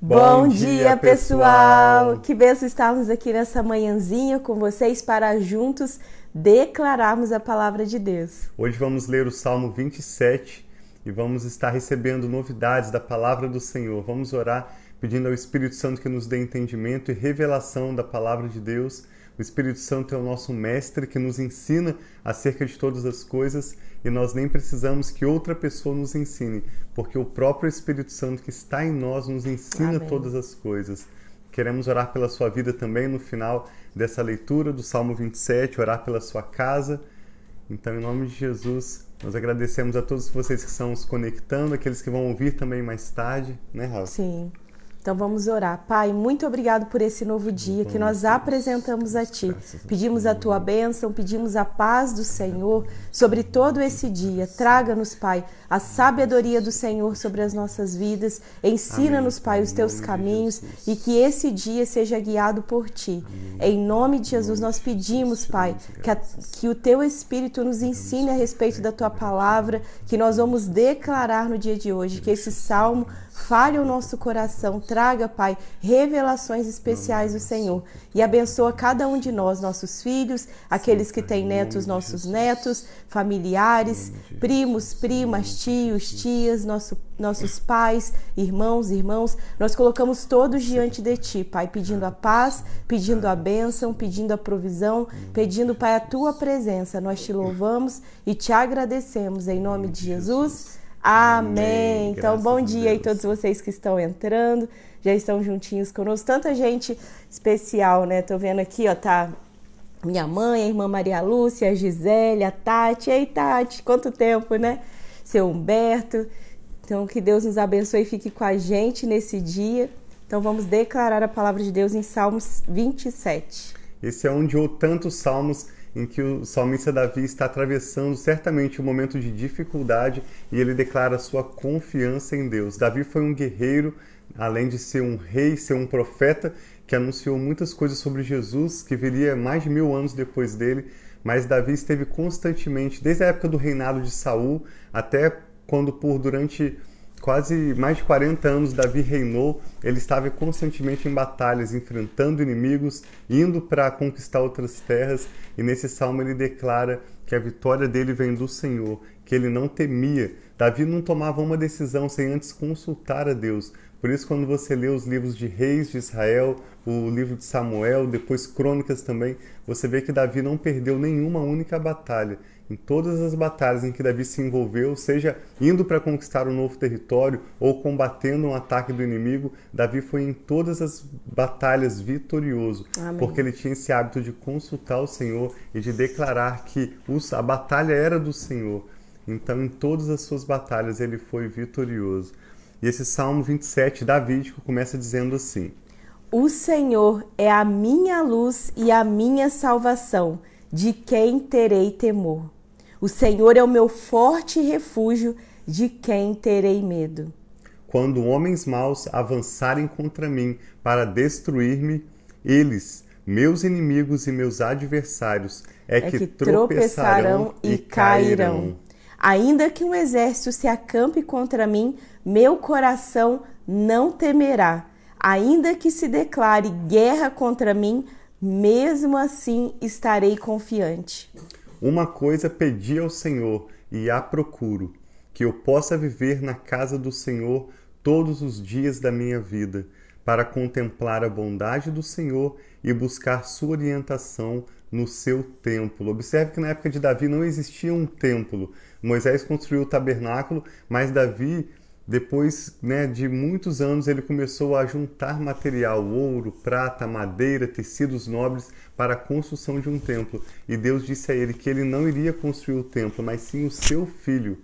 Bom, dia, pessoal! Que benção estarmos aqui nessa manhãzinha com vocês para juntos declararmos a palavra de Deus. Hoje vamos ler o Salmo 27 e vamos estar recebendo novidades da palavra do Senhor. Vamos orar pedindo ao Espírito Santo que nos dê entendimento e revelação da palavra de Deus. O Espírito Santo é o nosso mestre que nos ensina acerca de todas as coisas e nós nem precisamos que outra pessoa nos ensine, porque o próprio Espírito Santo que está em nós nos ensina Amém. todas as coisas. Queremos orar pela sua vida também no final dessa leitura do Salmo 27, orar pela sua casa. Então, em nome de Jesus, nós agradecemos a todos vocês que estão se conectando, aqueles que vão ouvir também mais tarde, né, Raul? Sim. Então vamos orar. Pai, muito obrigado por esse novo dia que nós apresentamos a Ti. Pedimos a Tua bênção, pedimos a paz do Senhor sobre todo esse dia. Traga-nos, Pai, a sabedoria do Senhor sobre as nossas vidas. Ensina-nos, Pai, os Teus caminhos e que esse dia seja guiado por Ti. Em nome de Jesus, nós pedimos, Pai, que, a, que o Teu Espírito nos ensine a respeito da Tua palavra, que nós vamos declarar no dia de hoje, que esse salmo fale o nosso coração, traga, Pai, revelações especiais do Senhor. E abençoa cada um de nós, nossos filhos, aqueles que têm netos, nossos netos, familiares, primos, primas, tios, tias, nosso, nossos pais, irmãos, irmãos. Nós colocamos todos diante de Ti, Pai, pedindo a paz, pedindo a bênção, pedindo a provisão, pedindo, Pai, a Tua presença. Nós te louvamos e te agradecemos em nome de Jesus. Amém. Então, bom dia aí todos vocês que estão entrando, já estão juntinhos conosco. Tanta gente especial, né? Tô vendo aqui, ó, tá minha mãe, a irmã Maria Lúcia, a Gisele, a Tati. Ei, Tati, quanto tempo, né? Seu Humberto. Então, que Deus nos abençoe e fique com a gente nesse dia. Então, vamos declarar a palavra de Deus em Salmos 27. Esse é um de tantos salmos em que o salmista Davi está atravessando certamente um momento de dificuldade e ele declara sua confiança em Deus. Davi foi um guerreiro, além de ser um rei, ser um profeta, que anunciou muitas coisas sobre Jesus, que viria mais de mil anos depois dele, mas Davi esteve constantemente, desde a época do reinado de Saul até quando por durante quase mais de 40 anos Davi reinou, ele estava constantemente em batalhas, enfrentando inimigos, indo para conquistar outras terras, e nesse salmo ele declara que a vitória dele vem do Senhor, que ele não temia. Davi não tomava uma decisão sem antes consultar a Deus. Por isso, quando você lê os livros de reis de Israel, o livro de Samuel, depois Crônicas também, você vê que Davi não perdeu nenhuma única batalha em todas as batalhas em que Davi se envolveu, seja indo para conquistar um novo território ou combatendo um ataque do inimigo, Davi foi em todas as batalhas vitorioso, Amém. porque ele tinha esse hábito de consultar o Senhor e de declarar que a batalha era do Senhor. Então, em todas as suas batalhas, ele foi vitorioso. E esse Salmo 27 davídico começa dizendo assim: O Senhor é a minha luz e a minha salvação, de quem terei temor? O Senhor é o meu forte refúgio, de quem terei medo? Quando homens maus avançarem contra mim para destruir-me, eles, meus inimigos e meus adversários, é, é que, que, tropeçarão e cairão. Ainda que um exército se acampe contra mim, meu coração não temerá. Ainda que se declare guerra contra mim, mesmo assim estarei confiante. Uma coisa pedi ao Senhor e a procuro, que eu possa viver na casa do Senhor todos os dias da minha vida, para contemplar a bondade do Senhor e buscar sua orientação no seu templo. Observe que na época de Davi não existia um templo. Moisés construiu o tabernáculo, mas Davi depois né, de muitos anos, ele começou a juntar material, ouro, prata, madeira, tecidos nobres para a construção de um templo. E Deus disse a ele que ele não iria construir o templo, mas sim o seu filho,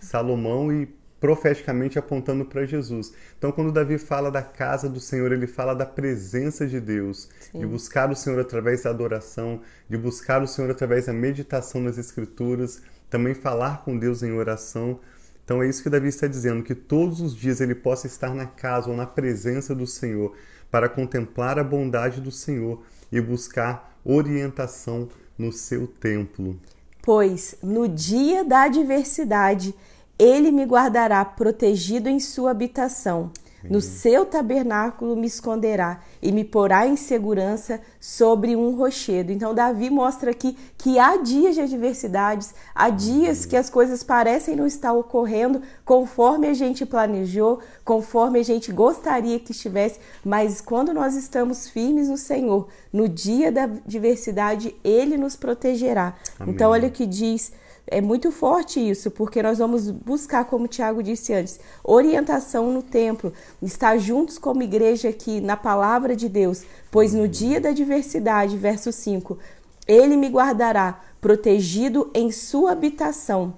Salomão, e profeticamente apontando para Jesus. Então, quando Davi fala da casa do Senhor, ele fala da presença de Deus, Sim. de buscar o Senhor através da adoração, de buscar o Senhor através da meditação nas Escrituras, também falar com Deus em oração. Então é isso que Davi está dizendo, que todos os dias ele possa estar na casa ou na presença do Senhor para contemplar a bondade do Senhor e buscar orientação no seu templo. Pois no dia da adversidade ele me guardará protegido em sua habitação. No seu tabernáculo me esconderá e me porá em segurança sobre um rochedo. Então, Davi mostra aqui que há dias de adversidades, há dias que as coisas parecem não estar ocorrendo conforme a gente planejou, conforme a gente gostaria que estivesse, mas quando nós estamos firmes no Senhor, no dia da adversidade, Ele nos protegerá. Amém. Então, olha o que diz é muito forte isso, porque nós vamos buscar, como o Tiago disse antes, orientação no templo, estar juntos como igreja aqui na palavra de Deus, pois no dia da adversidade, verso 5, ele me guardará protegido em sua habitação.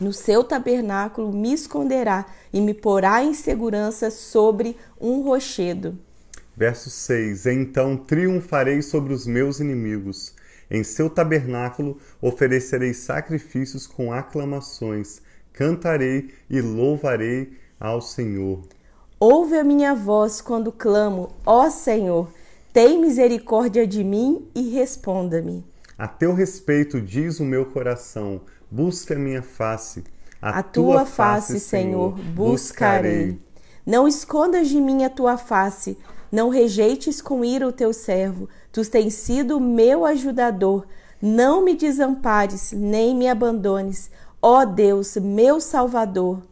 No seu tabernáculo me esconderá e me porá em segurança sobre um rochedo. Verso 6: Então triunfarei sobre os meus inimigos em seu tabernáculo oferecerei sacrifícios com aclamações, cantarei e louvarei ao Senhor. Ouve a minha voz quando clamo, ó Senhor, tem misericórdia de mim e responda-me. A teu respeito diz o meu coração, busca a minha face. A, a tua, tua face, face, Senhor, buscarei. buscarei. Não escondas de mim a tua face, não rejeites com ira o teu servo, tu tens sido meu ajudador. Não me desampares, nem me abandones, ó Deus, meu Salvador.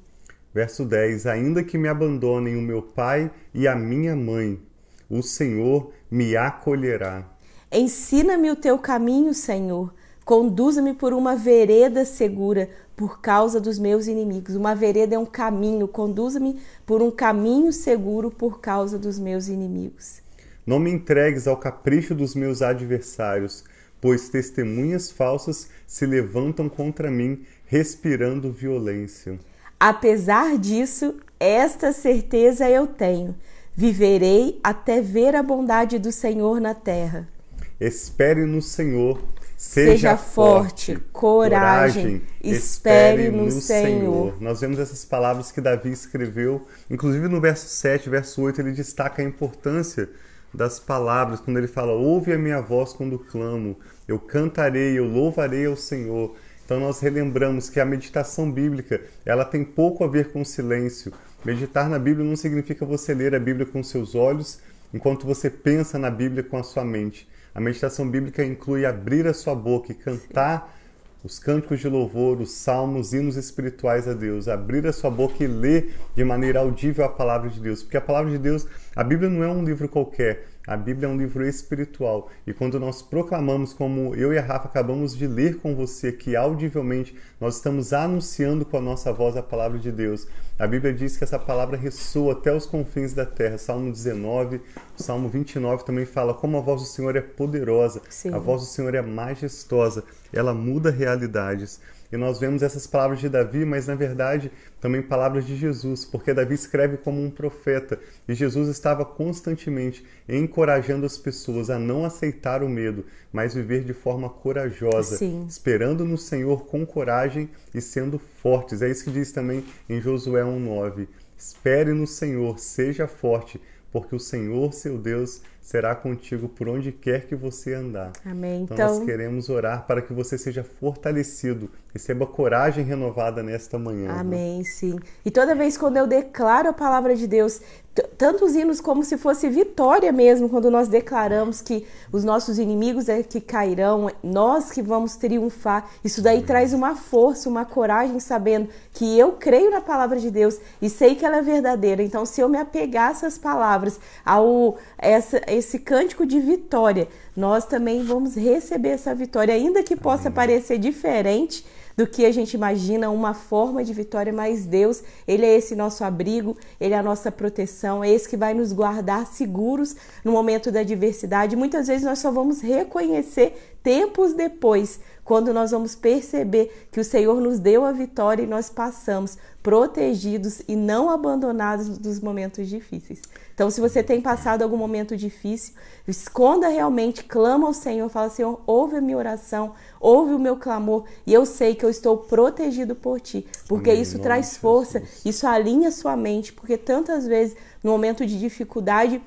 Verso 10: Ainda que me abandonem o meu pai e a minha mãe, o Senhor me acolherá. Ensina-me o teu caminho, Senhor. Conduza-me por uma vereda segura por causa dos meus inimigos. Uma vereda é um caminho. Conduza-me por um caminho seguro por causa dos meus inimigos. Não me entregues ao capricho dos meus adversários, pois testemunhas falsas se levantam contra mim, respirando violência. Apesar disso, esta certeza eu tenho: viverei até ver a bondade do Senhor na terra. Espere no Senhor Seja, Seja forte, forte, coragem, espere no, no Senhor. Senhor. Nós vemos essas palavras que Davi escreveu, inclusive no verso 7, verso 8, ele destaca a importância das palavras, quando ele fala: Ouve a minha voz quando clamo, eu cantarei, eu louvarei ao Senhor. Então nós relembramos que a meditação bíblica, ela tem pouco a ver com silêncio. Meditar na Bíblia não significa você ler a Bíblia com seus olhos, enquanto você pensa na Bíblia com a sua mente. A meditação bíblica inclui abrir a sua boca e cantar os cânticos de louvor, os salmos, hinos espirituais a Deus, abrir a sua boca e ler de maneira audível a palavra de Deus, porque a palavra de Deus, a Bíblia não é um livro qualquer, a Bíblia é um livro espiritual e quando nós proclamamos, como eu e a Rafa acabamos de ler com você aqui audivelmente, nós estamos anunciando com a nossa voz a palavra de Deus. A Bíblia diz que essa palavra ressoa até os confins da terra. Salmo 19, Salmo 29 também fala como a voz do Senhor é poderosa, Sim. a voz do Senhor é majestosa, ela muda realidades. E nós vemos essas palavras de Davi, mas na verdade também palavras de Jesus, porque Davi escreve como um profeta e Jesus estava constantemente encorajando as pessoas a não aceitar o medo, mas viver de forma corajosa, Sim. esperando no Senhor com coragem e sendo fortes. É isso que diz também em Josué 1:9. Espere no Senhor, seja forte, porque o Senhor, seu Deus, será contigo por onde quer que você andar. Amém. Então, então, nós queremos orar para que você seja fortalecido, receba coragem renovada nesta manhã. Né? Amém, né? sim. E toda vez quando eu declaro a palavra de Deus, tantos hinos como se fosse vitória mesmo, quando nós declaramos que os nossos inimigos é que cairão, nós que vamos triunfar. Isso daí Amém. traz uma força, uma coragem, sabendo que eu creio na palavra de Deus e sei que ela é verdadeira. Então, se eu me apegar a essas palavras, ao essa, esse cântico de vitória, nós também vamos receber essa vitória, ainda que possa parecer diferente do que a gente imagina, uma forma de vitória, mas Deus, Ele é esse nosso abrigo, Ele é a nossa proteção, é esse que vai nos guardar seguros no momento da adversidade. Muitas vezes nós só vamos reconhecer tempos depois, quando nós vamos perceber que o Senhor nos deu a vitória e nós passamos protegidos e não abandonados dos momentos difíceis. Então, se você tem passado algum momento difícil, esconda realmente, clama ao Senhor, fala: Senhor, ouve a minha oração, ouve o meu clamor, e eu sei que eu estou protegido por ti, porque Amém. isso traz força, isso alinha sua mente, porque tantas vezes, no momento de dificuldade,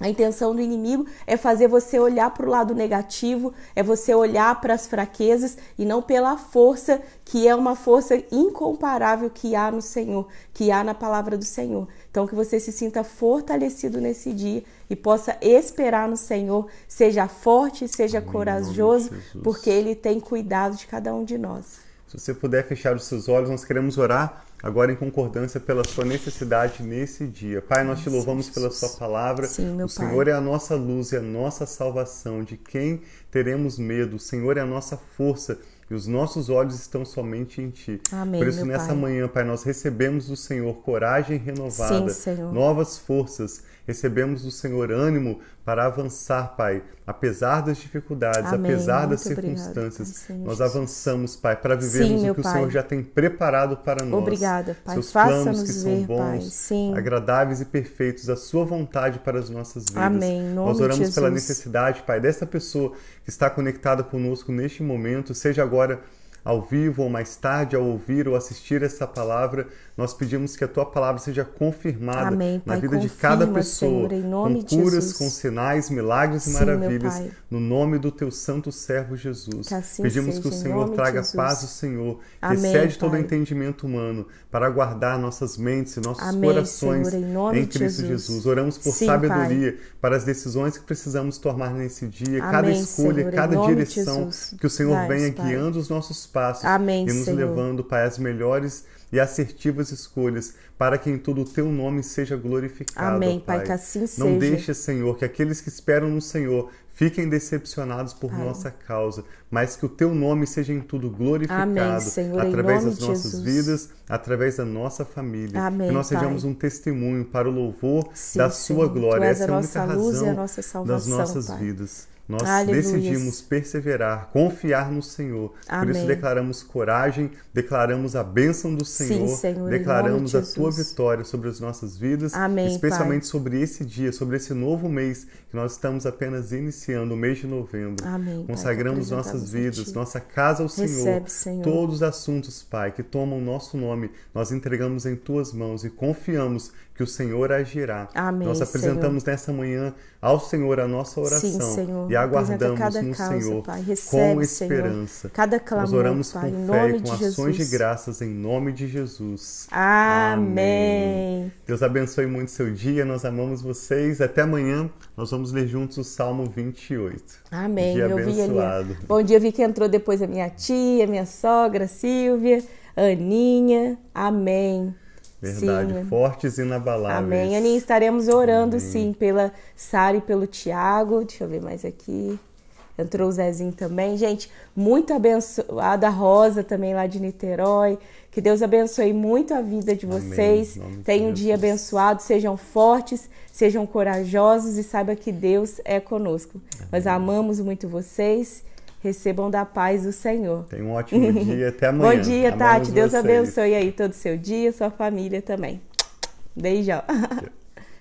A intenção do inimigo é fazer você olhar para o lado negativo, é você olhar para as fraquezas e não pela força, que é uma força incomparável que há no Senhor, que há na palavra do Senhor. Então, que você se sinta fortalecido nesse dia e possa esperar no Senhor, seja forte, seja corajoso, porque Ele tem cuidado de cada um de nós. Se você puder fechar os seus olhos, nós queremos orar agora em concordância pela sua necessidade nesse dia. Pai, nós te louvamos pela sua palavra. Sim, meu o Senhor pai. é a nossa luz e a nossa salvação. De quem teremos medo? O Senhor é a nossa força e os nossos olhos estão somente em Ti. Amém, Por isso, nessa pai. manhã, Pai, nós recebemos do Senhor coragem renovada, Sim, novas forças, recebemos do Senhor ânimo para avançar, Pai, apesar das dificuldades, Amém. apesar Muito das circunstâncias. obrigado, nós avançamos, Pai, para vivermos Sim, o que pai. o Senhor já tem preparado para nós. Obrigada, Pai. Seus planos que são ver, bons, agradáveis e perfeitos, a sua vontade para as nossas vidas. Amém. Nós oramos pela necessidade, Pai, dessa pessoa que está conectada conosco neste momento, seja agora agora ao vivo ou mais tarde ao ouvir ou assistir essa palavra, nós pedimos que a tua palavra seja confirmada Amém, na Pai. vida de Confirma, cada pessoa, Senhor, em com de curas, com sinais, milagres e Sim, maravilhas, Pai. no nome do teu santo servo Jesus. Que assim pedimos que o seja, em Senhor de traga paz do Senhor, que Amém, excede todo Pai. entendimento humano, para guardar nossas mentes e nossos Amém, corações Senhor, em de Cristo Jesus. Jesus. Oramos por Sim, sabedoria para as decisões que precisamos tomar nesse dia, cada escolha, Senhor, em cada de direção, que o Senhor Dai-nos, venha Pai. guiando os nossos passos Amém, e nos Senhor. levando, Pai, às melhores e assertivas escolhas, para que em tudo o teu nome seja glorificado. Amém, ó Pai, que assim Não seja. deixe, Senhor, que aqueles que esperam no Senhor fiquem decepcionados por Pai. nossa causa, mas que o teu nome seja em tudo glorificado Amém, Senhor, através das nossas Jesus. vidas, através da nossa família. Amém, que nós Pai. sejamos um testemunho para o louvor Sim, da Senhor. sua glória. Tu és Essa é a única razão a nossa das salvação, nossas Pai. vidas. Nós Aleluias. decidimos perseverar, confiar no Senhor. Por isso Amém. declaramos coragem, declaramos a bênção do Senhor, Senhor, em declaramos a tua vitória sobre as nossas vidas, Amém, especialmente sobre esse dia, sobre esse novo mês que nós estamos apenas iniciando, o mês de novembro. Amém, Pai, Consagramos que nossas vidas, nossa casa ao Senhor. Recebe, Senhor. Todos os assuntos, Pai, que tomam o nosso nome, nós entregamos em tuas mãos e confiamos que o Senhor agirá. Amém, nós apresentamos nessa manhã ao Senhor a nossa oração Sim, Senhor. e aguardamos cada no causa, Senhor Pai. com Recebe, Senhor, esperança. cada clamor, nós oramos Pai, com fé e com de ações Jesus. de graças em nome de Jesus. Amém. Deus abençoe muito seu dia, nós amamos vocês. Até amanhã, nós vamos ler juntos o Salmo 28. Amém. Dia eu vi abençoado. Bom dia, eu vi que entrou depois a minha tia, minha sogra, Silvia, Aninha. Amém. Verdade, Sim. fortes e inabaláveis. Amém. Aninha, estaremos orando sim pela Sara e pelo Tiago. Deixa eu ver mais aqui. Entrou o Zezinho também. Gente, muito abençoada a Rosa também lá de Niterói. Que Deus abençoe muito a vida de Amém. vocês. Tenham um dia abençoado. Sejam fortes, sejam corajosos e saiba que Deus é conosco. Nós amamos muito vocês. Recebam da paz do Senhor. Tenha um ótimo dia. Até amanhã. Bom dia, Amamos Tati. Deus vocês. abençoe aí todo o seu dia, sua família também. Beijão.